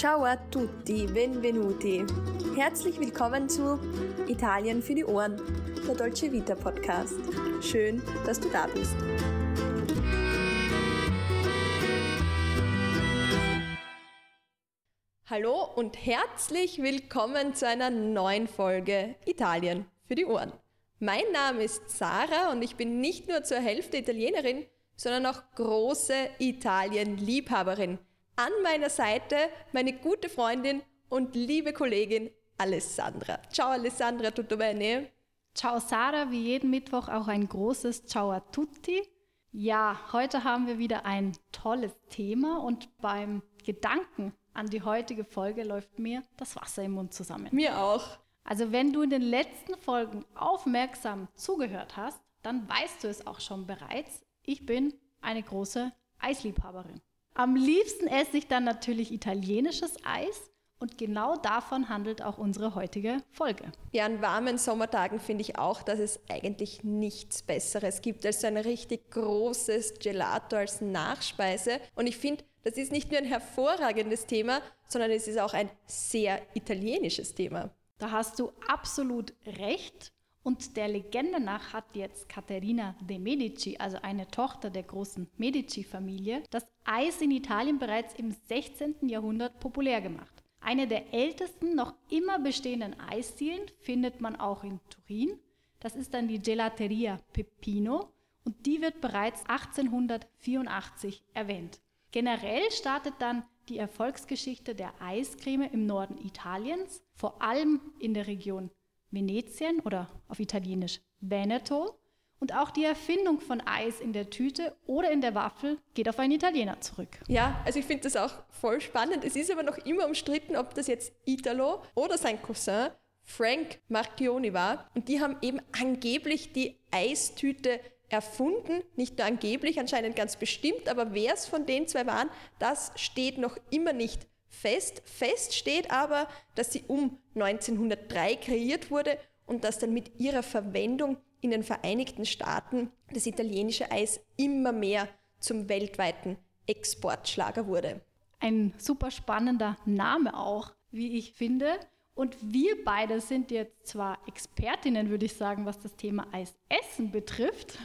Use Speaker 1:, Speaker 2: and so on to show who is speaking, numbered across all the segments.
Speaker 1: Ciao a tutti, benvenuti. Herzlich willkommen zu Italien für die Ohren, der Dolce Vita Podcast. Schön, dass du da bist. Hallo und herzlich willkommen zu einer neuen Folge Italien für die Ohren. Mein Name ist Sarah und ich bin nicht nur zur Hälfte Italienerin, sondern auch große Italien-Liebhaberin. An meiner Seite meine gute Freundin und liebe Kollegin Alessandra. Ciao Alessandra, tutto bene?
Speaker 2: Ciao Sarah, wie jeden Mittwoch auch ein großes Ciao a tutti. Ja, heute haben wir wieder ein tolles Thema und beim Gedanken an die heutige Folge läuft mir das Wasser im Mund zusammen.
Speaker 1: Mir auch.
Speaker 2: Also wenn du in den letzten Folgen aufmerksam zugehört hast, dann weißt du es auch schon bereits. Ich bin eine große Eisliebhaberin. Am liebsten esse ich dann natürlich italienisches Eis und genau davon handelt auch unsere heutige Folge.
Speaker 1: Ja, an warmen Sommertagen finde ich auch, dass es eigentlich nichts Besseres gibt als so ein richtig großes Gelato als Nachspeise. Und ich finde, das ist nicht nur ein hervorragendes Thema, sondern es ist auch ein sehr italienisches Thema.
Speaker 2: Da hast du absolut recht. Und der Legende nach hat jetzt Caterina de Medici, also eine Tochter der großen Medici-Familie, das Eis in Italien bereits im 16. Jahrhundert populär gemacht. Eine der ältesten noch immer bestehenden Eisdielen findet man auch in Turin. Das ist dann die Gelateria Peppino und die wird bereits 1884 erwähnt. Generell startet dann die Erfolgsgeschichte der Eiscreme im Norden Italiens, vor allem in der Region Venetien oder auf Italienisch Veneto. Und auch die Erfindung von Eis in der Tüte oder in der Waffel geht auf einen Italiener zurück.
Speaker 1: Ja, also ich finde das auch voll spannend. Es ist aber noch immer umstritten, ob das jetzt Italo oder sein Cousin Frank Marchioni war. Und die haben eben angeblich die Eistüte erfunden, nicht nur angeblich, anscheinend ganz bestimmt, aber wer es von den zwei waren, das steht noch immer nicht fest. Fest steht aber, dass sie um 1903 kreiert wurde und dass dann mit ihrer Verwendung in den Vereinigten Staaten das italienische Eis immer mehr zum weltweiten Exportschlager wurde.
Speaker 2: Ein super spannender Name auch, wie ich finde. Und wir beide sind jetzt zwar Expertinnen, würde ich sagen, was das Thema Eisessen betrifft,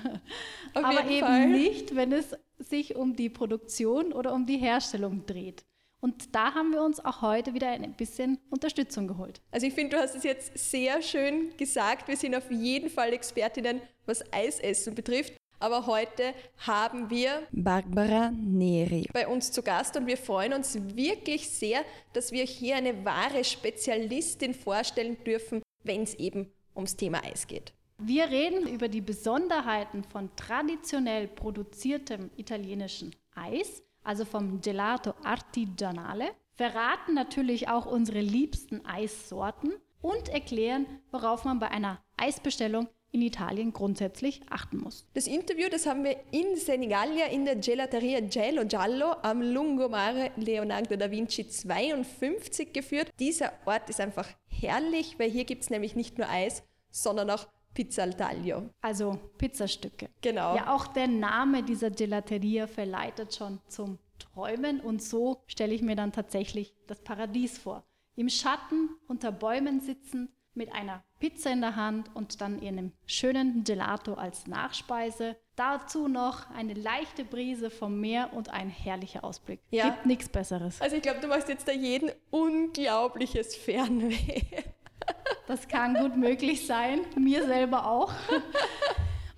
Speaker 2: Auf aber eben Fall. nicht, wenn es sich um die Produktion oder um die Herstellung dreht. Und da haben wir uns auch heute wieder ein bisschen Unterstützung geholt.
Speaker 1: Also ich finde, du hast es jetzt sehr schön gesagt. Wir sind auf jeden Fall Expertinnen, was Eisessen betrifft. Aber heute haben wir
Speaker 3: Barbara Neri
Speaker 1: bei uns zu Gast und wir freuen uns wirklich sehr, dass wir hier eine wahre Spezialistin vorstellen dürfen, wenn es eben ums Thema Eis geht.
Speaker 2: Wir reden über die Besonderheiten von traditionell produziertem italienischen Eis, also vom Gelato Artigianale, verraten natürlich auch unsere liebsten Eissorten und erklären, worauf man bei einer Eisbestellung in Italien grundsätzlich achten muss.
Speaker 1: Das Interview, das haben wir in Senigallia in der Gelateria Gelo Giallo am Lungomare Leonardo da Vinci 52 geführt. Dieser Ort ist einfach herrlich, weil hier gibt es nämlich nicht nur Eis, sondern auch Pizza al Taglio.
Speaker 2: Also Pizzastücke.
Speaker 1: Genau.
Speaker 2: Ja, auch der Name dieser Gelateria verleitet schon zum Träumen und so stelle ich mir dann tatsächlich das Paradies vor. Im Schatten unter Bäumen sitzend mit einer Pizza in der Hand und dann einem schönen Gelato als Nachspeise. Dazu noch eine leichte Brise vom Meer und ein herrlicher Ausblick. Ja. Gibt nichts Besseres.
Speaker 1: Also ich glaube, du machst jetzt da jeden unglaubliches Fernweh.
Speaker 2: Das kann gut möglich sein, mir selber auch.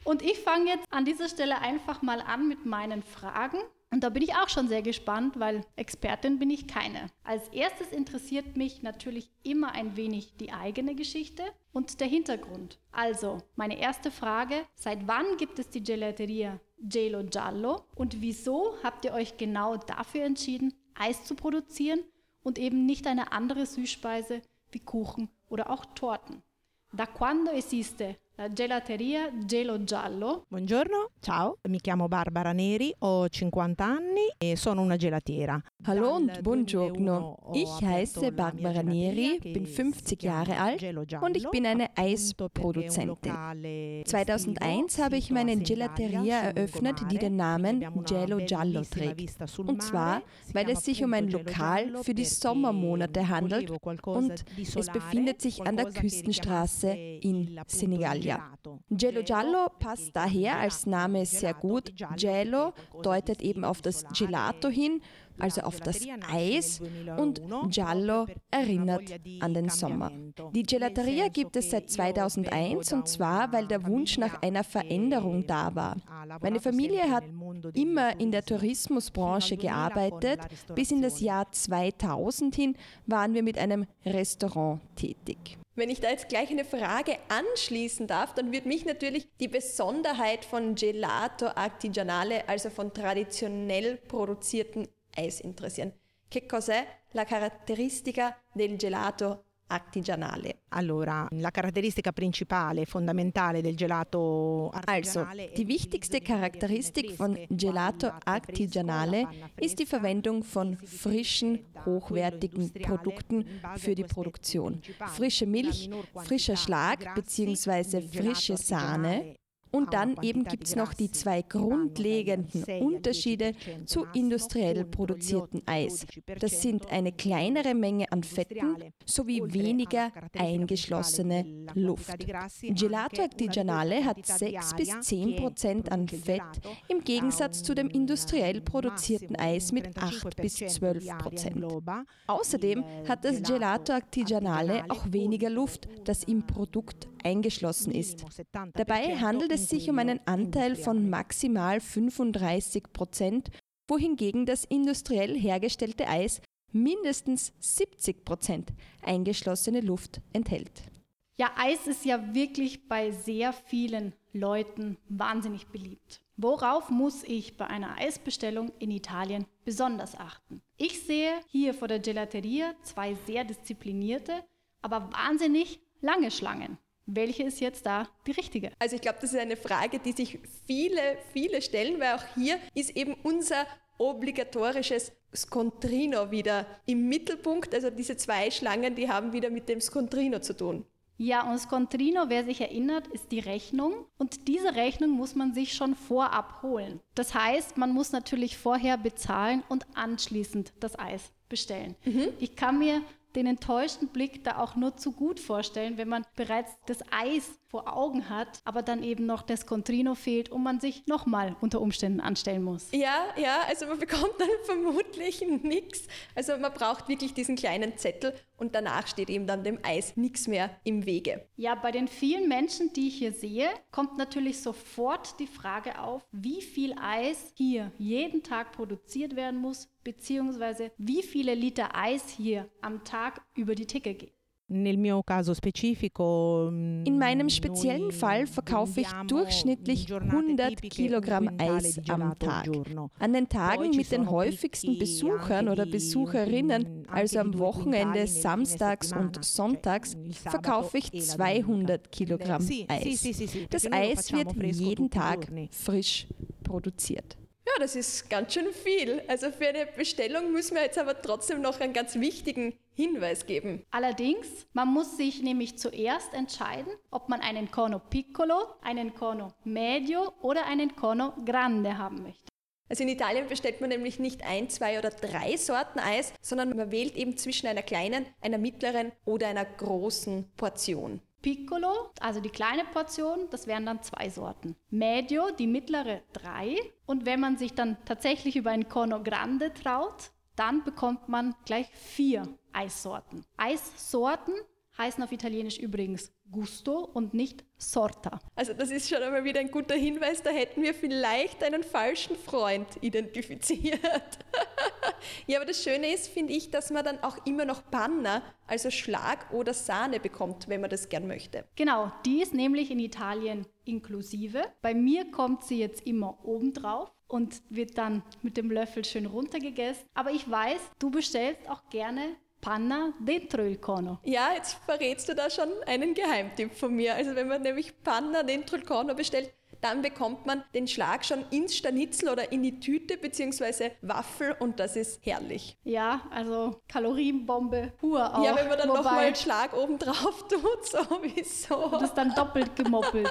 Speaker 2: Und ich fange jetzt an dieser Stelle einfach mal an mit meinen Fragen. Und da bin ich auch schon sehr gespannt, weil Expertin bin ich keine. Als erstes interessiert mich natürlich immer ein wenig die eigene Geschichte und der Hintergrund. Also, meine erste Frage, seit wann gibt es die Gelateria Gelo Giallo und wieso habt ihr euch genau dafür entschieden, Eis zu produzieren und eben nicht eine andere Süßspeise wie Kuchen oder auch Torten? Da quando esiste la gelateria Gelo Giallo.
Speaker 4: Buongiorno, ciao, mi chiamo Barbara Neri, ho 50 anni e sono una gelatiera.
Speaker 3: Hallo und buongiorno. Ich heiße Barbara Neri, bin 50 Jahre alt und ich bin eine Eisproduzentin. 2001 habe ich meine Gelateria eröffnet, die den Namen Gelo Giallo trägt. Und zwar, weil es sich um ein Lokal für die Sommermonate handelt und es befindet sich an der Küstenstraße in Senigallia. Gelo Giallo passt daher als Name sehr gut. Gelo deutet eben auf das Gelato hin also auf das Eis, und Giallo erinnert an den Sommer. Die Gelateria gibt es seit 2001 und zwar, weil der Wunsch nach einer Veränderung da war. Meine Familie hat immer in der Tourismusbranche gearbeitet. Bis in das Jahr 2000 hin waren wir mit einem Restaurant tätig.
Speaker 1: Wenn ich da jetzt gleich eine Frage anschließen darf, dann wird mich natürlich die Besonderheit von Gelato Artigianale, also von traditionell produzierten Eis interessieren. Che cos'è la caratteristica del gelato artigianale.
Speaker 4: Allora, la caratteristica principale, fondamentale del gelato
Speaker 3: artigianale Also, die wichtigste Charakteristik von Gelato Artigianale ist die Verwendung von frischen, hochwertigen Produkten für die Produktion. Frische Milch, frischer Schlag bzw. frische Sahne und dann eben gibt es noch die zwei grundlegenden Unterschiede zu industriell produziertem Eis. Das sind eine kleinere Menge an Fetten sowie weniger eingeschlossene Luft. Gelato Artigianale hat 6 bis 10 Prozent an Fett im Gegensatz zu dem industriell produzierten Eis mit 8 bis 12 Prozent. Außerdem hat das Gelato Artigianale auch weniger Luft, das im Produkt eingeschlossen ist. Dabei handelt es sich um einen Anteil von maximal 35 Prozent, wohingegen das industriell hergestellte Eis mindestens 70 Prozent eingeschlossene Luft enthält.
Speaker 2: Ja, Eis ist ja wirklich bei sehr vielen Leuten wahnsinnig beliebt. Worauf muss ich bei einer Eisbestellung in Italien besonders achten? Ich sehe hier vor der Gelateria zwei sehr disziplinierte, aber wahnsinnig lange Schlangen. Welche ist jetzt da die richtige?
Speaker 1: Also ich glaube, das ist eine Frage, die sich viele, viele stellen, weil auch hier ist eben unser obligatorisches Scontrino wieder im Mittelpunkt. Also diese zwei Schlangen, die haben wieder mit dem Scontrino zu tun.
Speaker 2: Ja, und Scontrino, wer sich erinnert, ist die Rechnung. Und diese Rechnung muss man sich schon vorab holen. Das heißt, man muss natürlich vorher bezahlen und anschließend das Eis bestellen. Mhm. Ich kann mir den enttäuschten Blick da auch nur zu gut vorstellen, wenn man bereits das Eis vor Augen hat, aber dann eben noch das Contrino fehlt und man sich nochmal unter Umständen anstellen muss.
Speaker 1: Ja, ja, also man bekommt dann vermutlich nichts. Also man braucht wirklich diesen kleinen Zettel und danach steht eben dann dem Eis nichts mehr im Wege.
Speaker 2: Ja, bei den vielen Menschen, die ich hier sehe, kommt natürlich sofort die Frage auf, wie viel Eis hier jeden Tag produziert werden muss, beziehungsweise wie viele Liter Eis hier am Tag über die Theke gehen.
Speaker 3: Mm, In meinem speziellen Fall verkaufe ich durchschnittlich 100 Kilogramm Eis am Tag. An den Tagen mit den häufigsten Besuchern oder Besucherinnen, also am Wochenende, samstags und sonntags, verkaufe ich 200 Kilogramm Eis. Das Eis wird jeden Tag frisch produziert.
Speaker 1: Ja, das ist ganz schön viel. Also für eine Bestellung müssen wir jetzt aber trotzdem noch einen ganz wichtigen Hinweis geben.
Speaker 2: Allerdings, man muss sich nämlich zuerst entscheiden, ob man einen Corno Piccolo, einen Corno Medio oder einen Corno Grande haben möchte.
Speaker 1: Also in Italien bestellt man nämlich nicht ein, zwei oder drei Sorten Eis, sondern man wählt eben zwischen einer kleinen, einer mittleren oder einer großen Portion.
Speaker 2: Piccolo, also die kleine Portion, das wären dann zwei Sorten. Medio, die mittlere, drei. Und wenn man sich dann tatsächlich über ein Corno Grande traut, dann bekommt man gleich vier Eissorten. Eissorten heißen auf Italienisch übrigens Gusto und nicht Sorta.
Speaker 1: Also das ist schon einmal wieder ein guter Hinweis, da hätten wir vielleicht einen falschen Freund identifiziert. ja, aber das Schöne ist, finde ich, dass man dann auch immer noch Panna, also Schlag oder Sahne bekommt, wenn man das gern möchte.
Speaker 2: Genau, die ist nämlich in Italien inklusive. Bei mir kommt sie jetzt immer obendrauf und wird dann mit dem Löffel schön runtergegessen. Aber ich weiß, du bestellst auch gerne Panna dentro il cono.
Speaker 1: Ja, jetzt verrätst du da schon einen Geheimtipp von mir. Also wenn man nämlich Panna dentro il cono bestellt, dann bekommt man den Schlag schon ins Stanitzel oder in die Tüte bzw. Waffel und das ist herrlich.
Speaker 2: Ja, also Kalorienbombe pur auch.
Speaker 1: Ja, wenn man dann nochmal einen Schlag oben drauf tut, sowieso.
Speaker 2: das dann doppelt gemoppelt.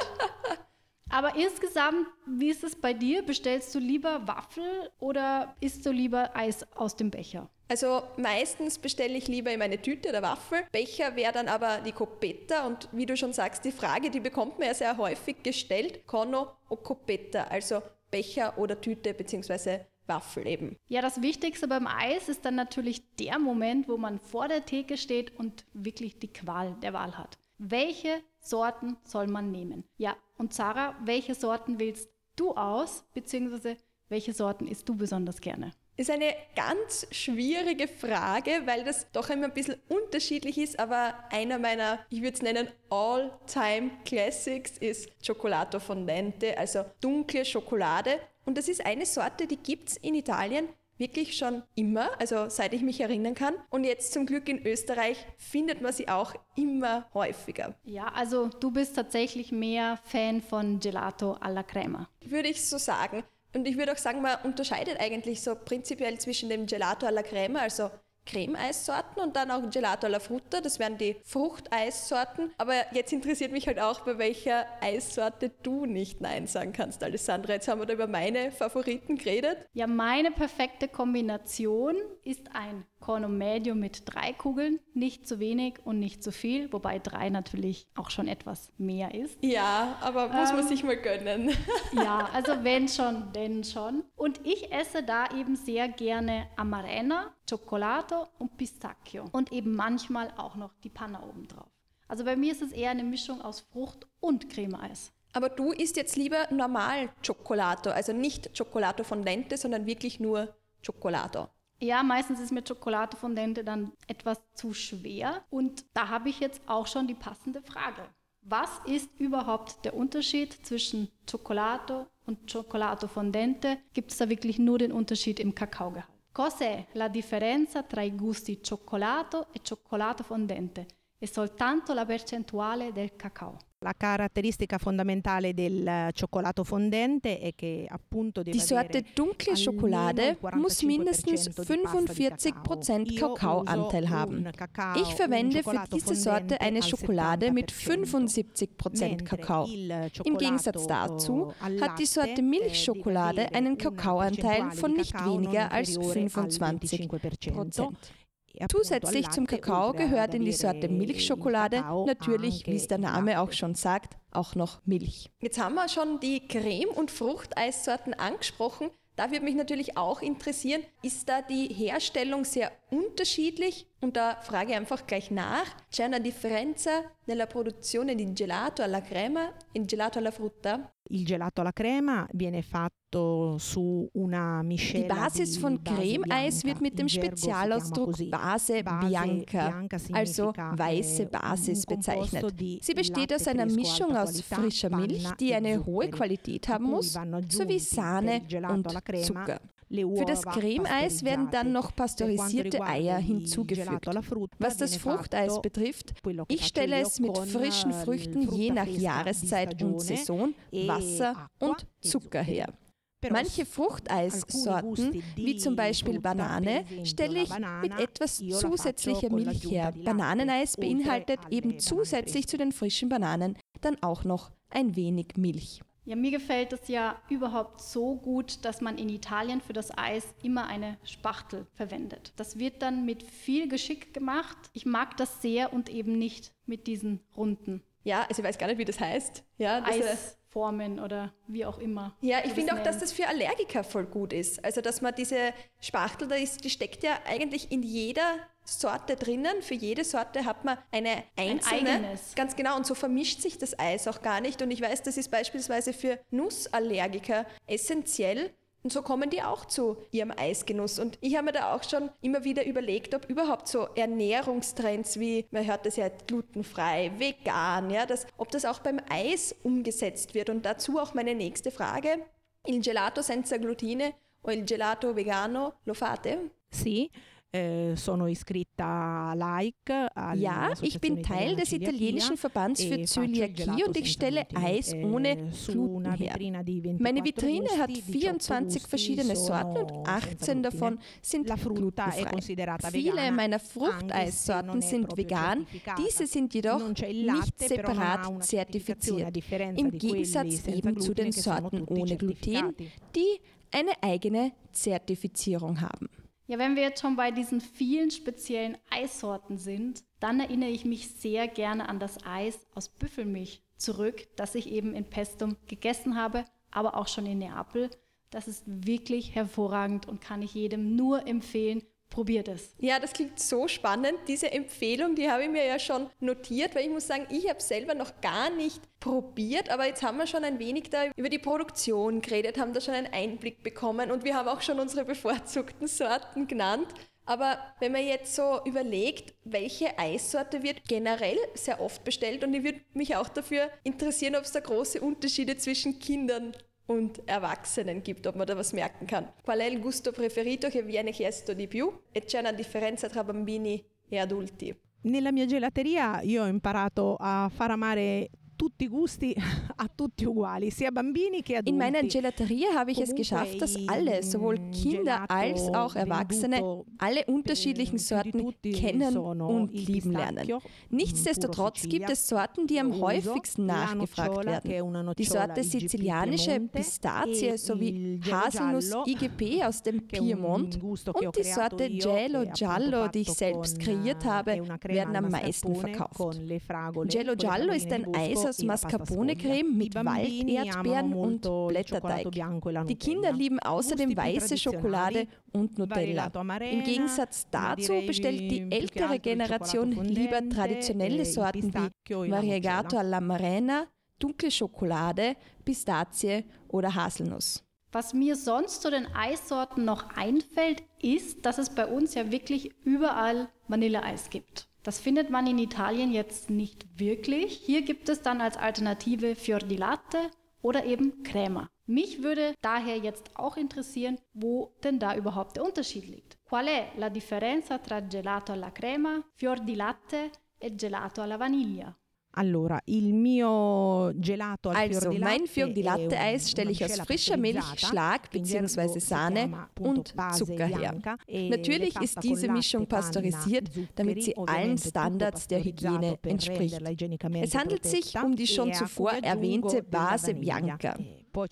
Speaker 2: Aber insgesamt, wie ist es bei dir? Bestellst du lieber Waffel oder isst du lieber Eis aus dem Becher?
Speaker 1: Also meistens bestelle ich lieber in meine Tüte oder Waffel. Becher wäre dann aber die Copetta und wie du schon sagst, die Frage, die bekommt man ja sehr häufig gestellt, Cono o Copetta, also Becher oder Tüte bzw. Waffel eben.
Speaker 2: Ja, das Wichtigste beim Eis ist dann natürlich der Moment, wo man vor der Theke steht und wirklich die Qual der Wahl hat. Welche Sorten soll man nehmen? Ja, und Sarah, welche Sorten wählst du aus, beziehungsweise welche Sorten isst du besonders gerne?
Speaker 1: Ist eine ganz schwierige Frage, weil das doch immer ein bisschen unterschiedlich ist, aber einer meiner, ich würde es nennen, All-Time Classics ist Cioccolato Fondente, also dunkle Schokolade. Und das ist eine Sorte, die gibt es in Italien wirklich schon immer, also seit ich mich erinnern kann. Und jetzt zum Glück in Österreich findet man sie auch immer häufiger.
Speaker 2: Ja, also du bist tatsächlich mehr Fan von Gelato alla Crema.
Speaker 1: Würde ich so sagen. Und ich würde auch sagen, man unterscheidet eigentlich so prinzipiell zwischen dem Gelato alla Crema, also Creme-Eissorten und dann auch Gelato alla Frutta, das wären die Fruchteissorten. Aber jetzt interessiert mich halt auch, bei welcher Eissorte du nicht Nein sagen kannst, Alessandra. Jetzt haben wir da über meine Favoriten geredet.
Speaker 2: Ja, meine perfekte Kombination ist ein Corno Medio mit drei Kugeln, nicht zu wenig und nicht zu viel, wobei drei natürlich auch schon etwas mehr ist.
Speaker 1: Ja, aber muss man
Speaker 2: Ähm.
Speaker 1: sich mal gönnen.
Speaker 2: Ja, also wenn schon, denn schon. Und ich esse da eben sehr gerne Amarena, Cioccolato und Pistacchio. Und eben manchmal auch noch die Panna obendrauf. Also bei mir ist es eher eine Mischung aus Frucht und Creme-Eis.
Speaker 1: Aber du isst jetzt lieber normal Cioccolato, also nicht Cioccolato Fondente, sondern wirklich nur Cioccolato.
Speaker 2: Ja, meistens ist mir Cioccolato Fondente dann etwas zu schwer. Und da habe ich jetzt auch schon die passende Frage. Was ist überhaupt der Unterschied zwischen Cioccolato und Cioccolato Fondente? Gibt es da wirklich nur den Unterschied im Kakaogehalt? Cos'è la differenza tra i gusti cioccolato e cioccolato fondente? È soltanto la percentuale del cacao.
Speaker 4: La caratteristica fondamentale del eh, cioccolato fondente è che appunto deve
Speaker 3: Die Sorte dunkle Schokolade muss
Speaker 4: 45%
Speaker 3: mindestens
Speaker 4: di pasta di
Speaker 3: 45%
Speaker 4: Io
Speaker 3: Kakaoanteil haben. Ich verwende für diese Sorte eine Schokolade mit
Speaker 4: 70%.
Speaker 3: 75%
Speaker 4: Mentre
Speaker 3: Kakao. Im Gegensatz dazu hat die Sorte
Speaker 4: eh,
Speaker 3: Milchschokolade einen Kakaoanteil von nicht weniger als
Speaker 4: inferiore al
Speaker 3: 25
Speaker 4: 25%. E appunto
Speaker 3: Zusätzlich zum Kakao gehört in die Sorte
Speaker 4: il
Speaker 3: Milchschokolade natürlich, wie es der Name auch schon sagt, auch noch Milch.
Speaker 1: Jetzt haben wir schon die Creme- und Fruchteissorten angesprochen. Da würde mich natürlich auch interessieren, ist da die Herstellung sehr unterschiedlich? Und da frage ich einfach gleich nach. C'è una differenza nella produzione di gelato alla crema e gelato alla frutta?
Speaker 4: Il gelato alla crema viene fatto su una
Speaker 3: Die
Speaker 4: miscela
Speaker 3: Basis
Speaker 4: di
Speaker 3: von Creme-Eis wird mit dem Spezialausdruck. Base
Speaker 4: Base
Speaker 3: Bianca,
Speaker 4: bianca
Speaker 3: also
Speaker 4: significa,
Speaker 3: weiße
Speaker 4: eh,
Speaker 3: Basis bezeichnet. Sie besteht aus einer Mischung aus frischer Milch,
Speaker 4: panna
Speaker 3: die
Speaker 4: e
Speaker 3: eine hohe Qualität haben muss, sowie Sahne und Zucker. Für das
Speaker 4: uova
Speaker 3: Creme-Eis werden dann noch pasteurisierte Eier hinzugefügt. Was das Fruchteis betrifft, ich stelle es mit frischen
Speaker 4: eh,
Speaker 3: Früchten je nach Jahreszeit und Saison,
Speaker 4: e
Speaker 3: Wasser und
Speaker 4: e
Speaker 3: Zucker her. Manche Fruchteissorten, wie zum Beispiel Banane, stelle ich mit etwas zusätzlicher Milch her. Bananeneis beinhaltet eben zusätzlich zu den frischen Bananen dann auch noch ein wenig Milch.
Speaker 2: Ja, mir gefällt es ja überhaupt so gut, dass man in Italien für das Eis immer eine Spachtel verwendet. Das wird dann mit viel Geschick gemacht. Ich mag das sehr und eben nicht mit diesen runden
Speaker 1: Ja, also ich weiß gar nicht, wie das heißt. Ja, das,
Speaker 2: Eisformen oder wie auch immer.
Speaker 1: Ja, ich finde auch, dass das für Allergiker voll gut ist. Also, dass man diese Spachtel, da ist, die steckt ja eigentlich in jeder Sorte drinnen. Für jede Sorte hat man eine einzelne.
Speaker 2: eigenes.
Speaker 1: Ganz genau. Und so vermischt sich das Eis auch gar nicht. Und ich weiß, das ist beispielsweise für Nussallergiker essentiell. Und so kommen die auch zu ihrem Eisgenuss. Und ich habe mir da auch schon immer wieder überlegt, ob überhaupt so Ernährungstrends wie, man hört das ja glutenfrei, vegan, ja, dass, ob das auch beim Eis umgesetzt wird. Und dazu auch meine nächste Frage. Il gelato senza glutine o il gelato vegano lo fate?
Speaker 4: Sì, eh, sono iscritta LAIC.
Speaker 3: Ja, ich bin Teil des italienischen Verbands für Zöliakie und ich stelle Eis ohne Gluten her. Meine Vitrine hat 24 verschiedene Sorten und 18 davon sind glutenfrei. Viele meiner Fruchteissorten sind vegan, diese sind jedoch nicht separat zertifiziert, im Gegensatz eben zu den Sorten ohne Gluten, die eine eigene Zertifizierung haben.
Speaker 2: Ja, wenn wir jetzt schon bei diesen vielen speziellen Eissorten sind, dann erinnere ich mich sehr gerne an das Eis aus Büffelmilch zurück, das ich eben in Pestum gegessen habe, aber auch schon in Neapel. Das ist wirklich hervorragend und kann ich jedem nur empfehlen, probiert es.
Speaker 1: Ja, das klingt so spannend. Diese Empfehlung, die habe ich mir ja schon notiert, weil ich muss sagen, ich habe selber noch gar nicht probiert, aber jetzt haben wir schon ein wenig da über die Produktion geredet, haben da schon einen Einblick bekommen und wir haben auch schon unsere bevorzugten Sorten genannt. Aber wenn man jetzt so überlegt, welche Eissorte wird generell sehr oft bestellt und ich würde mich auch dafür interessieren, ob es da große Unterschiede zwischen Kindern und Erwachsenen gibt, ob man da was merken kann. Qual è il gusto preferito che viene chiesto di più? E c'è una differenza tra bambini e adulti?
Speaker 4: Nella mia gelateria io ho imparato a far amare tutti i gusti a tutti uguali, sia bambini che adulti.
Speaker 3: In meiner Gelateria habe ich es geschafft, dass alle, sowohl Kinder als auch Erwachsene, alle unterschiedlichen Sorten kennen und lieben lernen. Nichtsdestotrotz gibt es Sorten, die am häufigsten nachgefragt werden. Die Sorte sizilianische Pistazie sowie Haselnuss IGP aus dem Piemont und die Sorte Gelo Giallo, die ich selbst kreiert habe, werden am meisten verkauft. Gelo Giallo ist ein Eis aus Mascarpone-Creme mit Walderdbeeren und Blätterteig. Die Kinder lieben außerdem weiße Schokolade und Nutella. Im Gegensatz dazu bestellt die ältere Generation lieber traditionelle Sorten wie Variegato alla Marena, dunkle Schokolade, Pistazie oder Haselnuss.
Speaker 2: Was mir sonst zu den Eissorten noch einfällt, ist, dass es bei uns ja wirklich überall Vanilleeis gibt. Das findet man in Italien jetzt nicht wirklich. Hier gibt es dann als Alternative Fior di Latte oder eben Crema. Mich würde daher jetzt auch interessieren, wo denn da überhaupt der Unterschied liegt. Qual è la differenza tra gelato alla crema, fior di latte e gelato alla vaniglia?
Speaker 4: Allora, il mio gelato al
Speaker 3: also, mein Fior di Latte Eis stelle ich aus frischer Milch, Schlag bzw. Sahne und Zucker her.
Speaker 4: E
Speaker 3: Natürlich ist diese Mischung pasteurisiert, damit sie allen Standards der Hygiene entspricht. Es handelt sich um die schon zuvor erwähnte Base Bianca.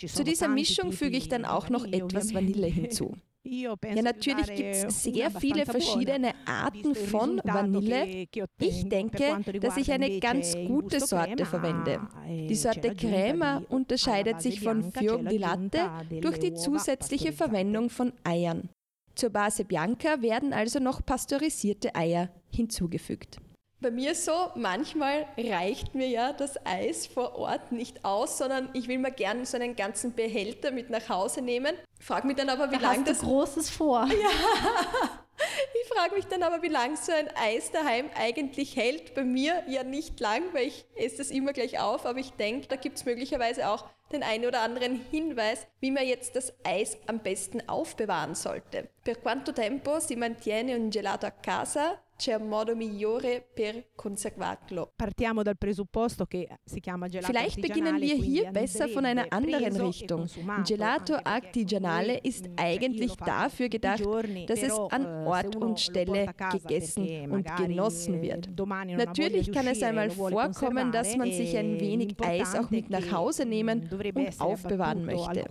Speaker 3: Zu dieser Mischung füge ich dann auch noch etwas Vanille hinzu. Ja, natürlich gibt es sehr viele verschiedene Arten von Vanille. Ich denke, dass ich eine ganz gute Sorte verwende. Die Sorte Crema unterscheidet sich von Fior di Latte durch die zusätzliche Verwendung von Eiern. Zur Base Bianca werden also noch pasteurisierte Eier hinzugefügt.
Speaker 1: Bei mir so, manchmal reicht mir ja das Eis vor Ort nicht aus, sondern ich will mir gerne so einen ganzen Behälter mit nach Hause nehmen. Frag mich dann aber, wie
Speaker 2: Da
Speaker 1: lange das.
Speaker 2: Großes vor.
Speaker 1: Ich frage mich dann aber, wie lange so ein Eis daheim eigentlich hält. Bei mir ja nicht lang, weil ich esse das immer gleich auf, aber ich denke, da gibt es möglicherweise auch den einen oder anderen Hinweis, wie man jetzt das Eis am besten aufbewahren sollte. Per quanto tempo si mantiene un gelato a casa? C'è un modo migliore per conservarlo.
Speaker 4: Partiamo dal presupposto che si chiama gelato
Speaker 3: Vielleicht beginnen wir hier besser von einer anderen Richtung. Gelato Artigianale ist eigentlich dafür gedacht, dass es an Ort und Stelle gegessen und genossen wird. Natürlich kann es einmal vorkommen, dass man sich ein wenig Eis auch mit nach Hause nehmen und aufbewahren möchte.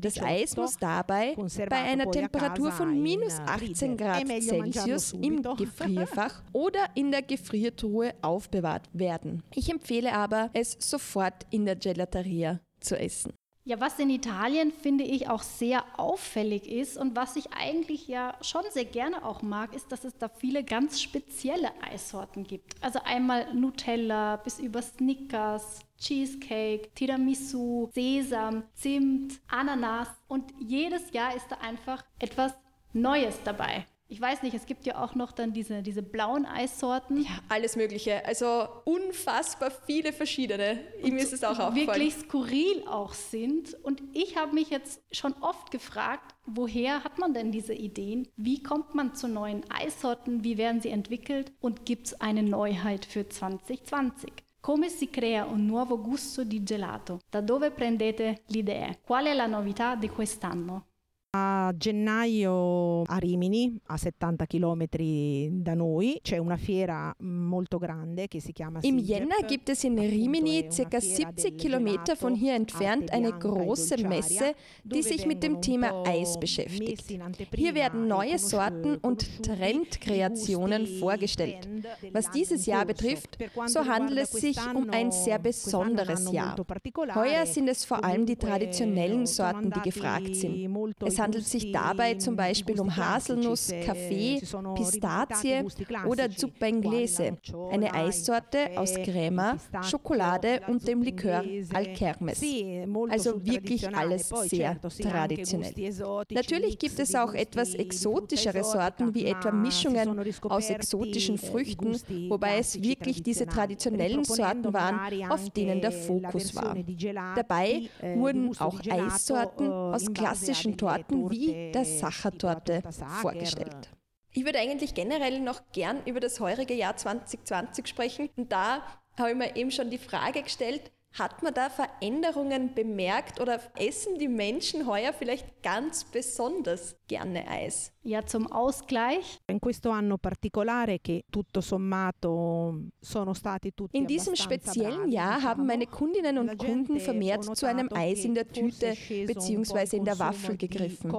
Speaker 3: Das Eis muss dabei bei einer Temperatur von minus 18 Grad Celsius im Gefrierfach oder in der Gefriertruhe aufbewahrt werden. Ich empfehle aber, es sofort in der Gelateria zu essen.
Speaker 2: Ja, was in Italien finde ich auch sehr auffällig ist und was ich eigentlich ja schon sehr gerne auch mag, ist, dass es da viele ganz spezielle Eissorten gibt. Also einmal Nutella bis über Snickers, Cheesecake, Tiramisu, Sesam, Zimt, Ananas und jedes Jahr ist da einfach etwas Neues dabei. Ich weiß nicht, es gibt ja auch noch dann diese, diese blauen Eissorten.
Speaker 1: Ja, alles Mögliche. Also unfassbar viele verschiedene. Ihm ist es auch aufgefallen.
Speaker 2: Wirklich skurril auch sind. Und ich habe mich jetzt schon oft gefragt, woher hat man denn diese Ideen? Wie kommt man zu neuen Eissorten? Wie werden sie entwickelt? Und gibt es eine Neuheit für 2020? Come si crea un nuovo gusto di gelato? Da dove prendete l'idea? Qual è la novità di quest'anno?
Speaker 4: A gennaio a Rimini, a 70 km da noi, c'è una fiera molto grande che si chiama
Speaker 3: Im Jänner gibt es in Rimini, circa 70 Kilometer von hier entfernt, eine große Messe, die sich mit dem Thema Eis beschäftigt. Hier werden neue Sorten und Trendkreationen vorgestellt. Was dieses Jahr betrifft, so handelt es sich um ein sehr besonderes Jahr. Heuer sind es vor allem die traditionellen Sorten, die gefragt sind. Es es handelt sich dabei zum Beispiel um Haselnuss, Kaffee, Pistazie oder Zuppa Inglese, eine Eissorte aus Crema, Schokolade und dem Likör Alkermes. Also wirklich alles sehr traditionell. Natürlich gibt es auch etwas exotischere Sorten, wie etwa Mischungen aus exotischen Früchten, wobei es wirklich diese traditionellen Sorten waren, auf denen der Fokus war. Dabei wurden auch Eissorten aus klassischen Torten Torten wie der Sachertorte vorgestellt.
Speaker 1: Ich würde eigentlich generell noch gern über das heurige Jahr 2020 sprechen. Und da habe ich mir eben schon die Frage gestellt, hat man da Veränderungen bemerkt oder essen die Menschen heuer vielleicht ganz besonders gerne Eis?
Speaker 2: Ja, zum Ausgleich.
Speaker 4: In questo anno particolare che tutto sommato sono stati tutti
Speaker 3: In diesem speziellen Jahr haben meine Kundinnen und Kunden vermehrt zu einem Eis in der Tüte bzw. in der Waffel gegriffen.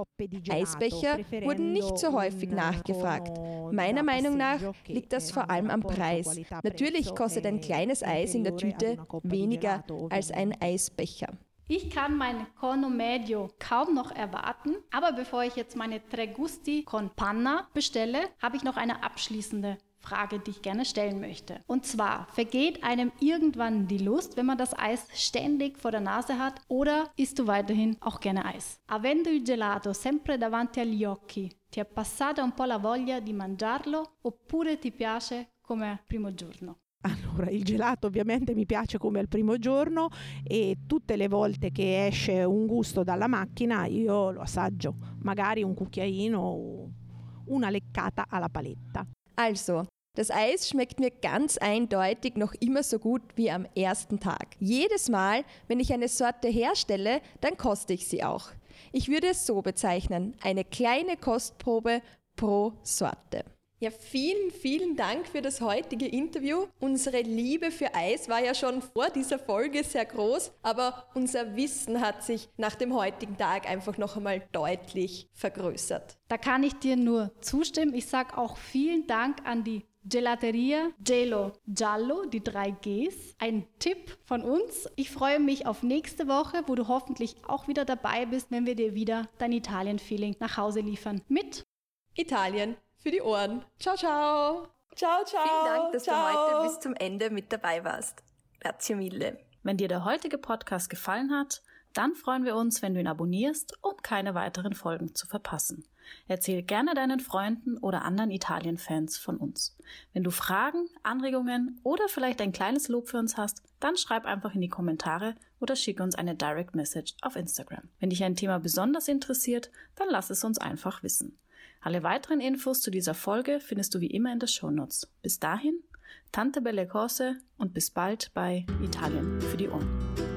Speaker 3: Eisbecher wurden nicht so häufig nachgefragt. Meiner Meinung nach liegt das vor allem am Preis. Natürlich kostet ein kleines Eis in der Tüte weniger als ein Eisbecher.
Speaker 2: Ich kann mein Corno Medio kaum noch erwarten, aber bevor ich jetzt meine Tre Gusti con Panna bestelle, habe ich noch eine abschließende Frage, die ich gerne stellen möchte. Und zwar, vergeht einem irgendwann die Lust, wenn man das Eis ständig vor der Nase hat, oder isst du weiterhin auch gerne Eis? Avendo il gelato sempre davanti agli occhi, ti è passata un po' la voglia di mangiarlo oppure ti piace come primo giorno?
Speaker 4: Allora, il gelato ovviamente mi piace come al primo giorno e tutte le volte che esce un gusto dalla macchina io lo assaggio, magari un cucchiaino o una leccata alla paletta.
Speaker 3: Also, das Eis schmeckt mir ganz eindeutig noch immer so gut wie am ersten Tag. Jedes Mal, wenn ich eine Sorte herstelle, dann koste ich sie auch. Ich würde es so bezeichnen, eine kleine Kostprobe pro Sorte.
Speaker 1: Ja, vielen, vielen Dank für das heutige Interview. Unsere Liebe für Eis war ja schon vor dieser Folge sehr groß, aber unser Wissen hat sich nach dem heutigen Tag einfach noch einmal deutlich vergrößert.
Speaker 2: Da kann ich dir nur zustimmen. Ich sage auch vielen Dank an die Gelateria Gelo Giallo, die drei Gs. Ein Tipp von uns. Ich freue mich auf nächste Woche, wo du hoffentlich auch wieder dabei bist, wenn wir dir wieder dein Italien-Feeling nach Hause liefern. Mit
Speaker 1: Italien für die Ohren. Ciao, ciao. Ciao, ciao.
Speaker 3: Vielen Dank, dass ciao. du heute bis zum Ende mit dabei warst. Grazie mille.
Speaker 5: Wenn dir der heutige Podcast gefallen hat, dann freuen wir uns, wenn du ihn abonnierst, um keine weiteren Folgen zu verpassen. Erzähl gerne deinen Freunden oder anderen Italien-Fans von uns. Wenn du Fragen, Anregungen oder vielleicht ein kleines Lob für uns hast, dann schreib einfach in die Kommentare oder schick uns eine Direct Message auf Instagram. Wenn dich ein Thema besonders interessiert, dann lass es uns einfach wissen. Alle weiteren Infos zu dieser Folge findest du wie immer in den Shownotes. Bis dahin, Tante Belle Cose und bis bald bei Italien für die Ohren.